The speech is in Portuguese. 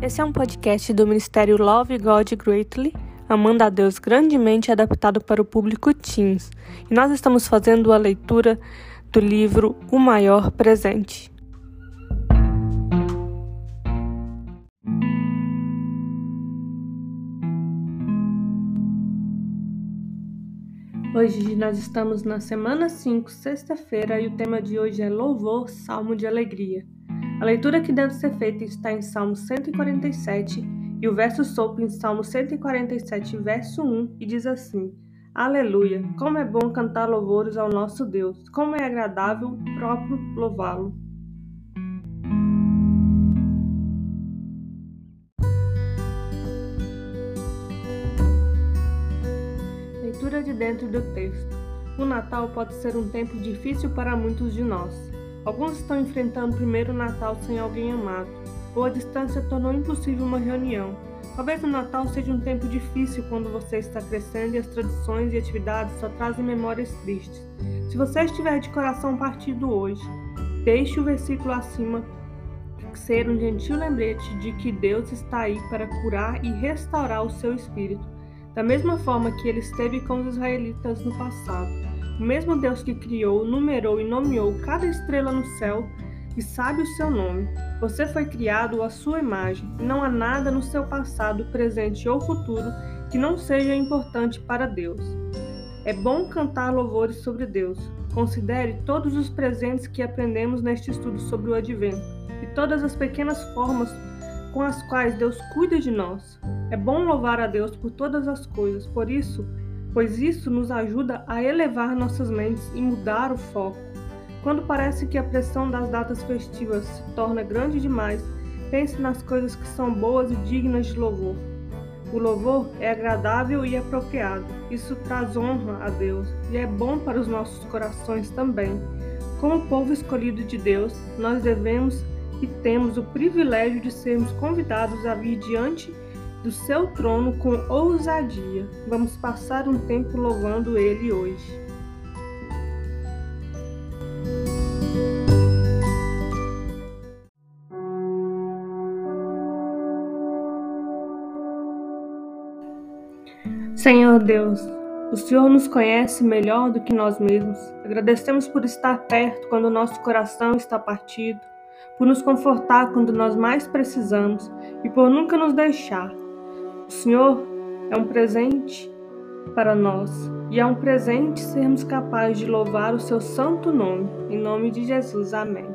Esse é um podcast do Ministério Love God Greatly, Amando a Deus grandemente adaptado para o público teens. E nós estamos fazendo a leitura do livro O Maior Presente. Hoje nós estamos na semana 5, sexta-feira, e o tema de hoje é Louvor, Salmo de Alegria. A leitura que deve ser feita está em Salmo 147 e o verso sopro em Salmo 147, verso 1, e diz assim: Aleluia! Como é bom cantar louvores ao nosso Deus, como é agradável próprio louvá-lo. Leitura de dentro do texto. O Natal pode ser um tempo difícil para muitos de nós. Alguns estão enfrentando o primeiro Natal sem alguém amado, ou a distância tornou impossível uma reunião. Talvez o Natal seja um tempo difícil quando você está crescendo e as tradições e atividades só trazem memórias tristes. Se você estiver de coração partido hoje, deixe o versículo acima ser um gentil lembrete de que Deus está aí para curar e restaurar o seu espírito, da mesma forma que ele esteve com os israelitas no passado. O mesmo Deus que criou, numerou e nomeou cada estrela no céu e sabe o seu nome. Você foi criado à sua imagem não há nada no seu passado, presente ou futuro que não seja importante para Deus. É bom cantar louvores sobre Deus. Considere todos os presentes que aprendemos neste estudo sobre o advento e todas as pequenas formas com as quais Deus cuida de nós. É bom louvar a Deus por todas as coisas, por isso, pois isso nos ajuda a elevar nossas mentes e mudar o foco. Quando parece que a pressão das datas festivas se torna grande demais, pense nas coisas que são boas e dignas de louvor. O louvor é agradável e apropriado. Isso traz honra a Deus e é bom para os nossos corações também. Como povo escolhido de Deus, nós devemos e temos o privilégio de sermos convidados a vir diante do seu trono com ousadia. Vamos passar um tempo louvando Ele hoje. Senhor Deus, o Senhor nos conhece melhor do que nós mesmos. Agradecemos por estar perto quando nosso coração está partido, por nos confortar quando nós mais precisamos e por nunca nos deixar. O Senhor é um presente para nós e é um presente sermos capazes de louvar o seu santo nome. Em nome de Jesus, amém.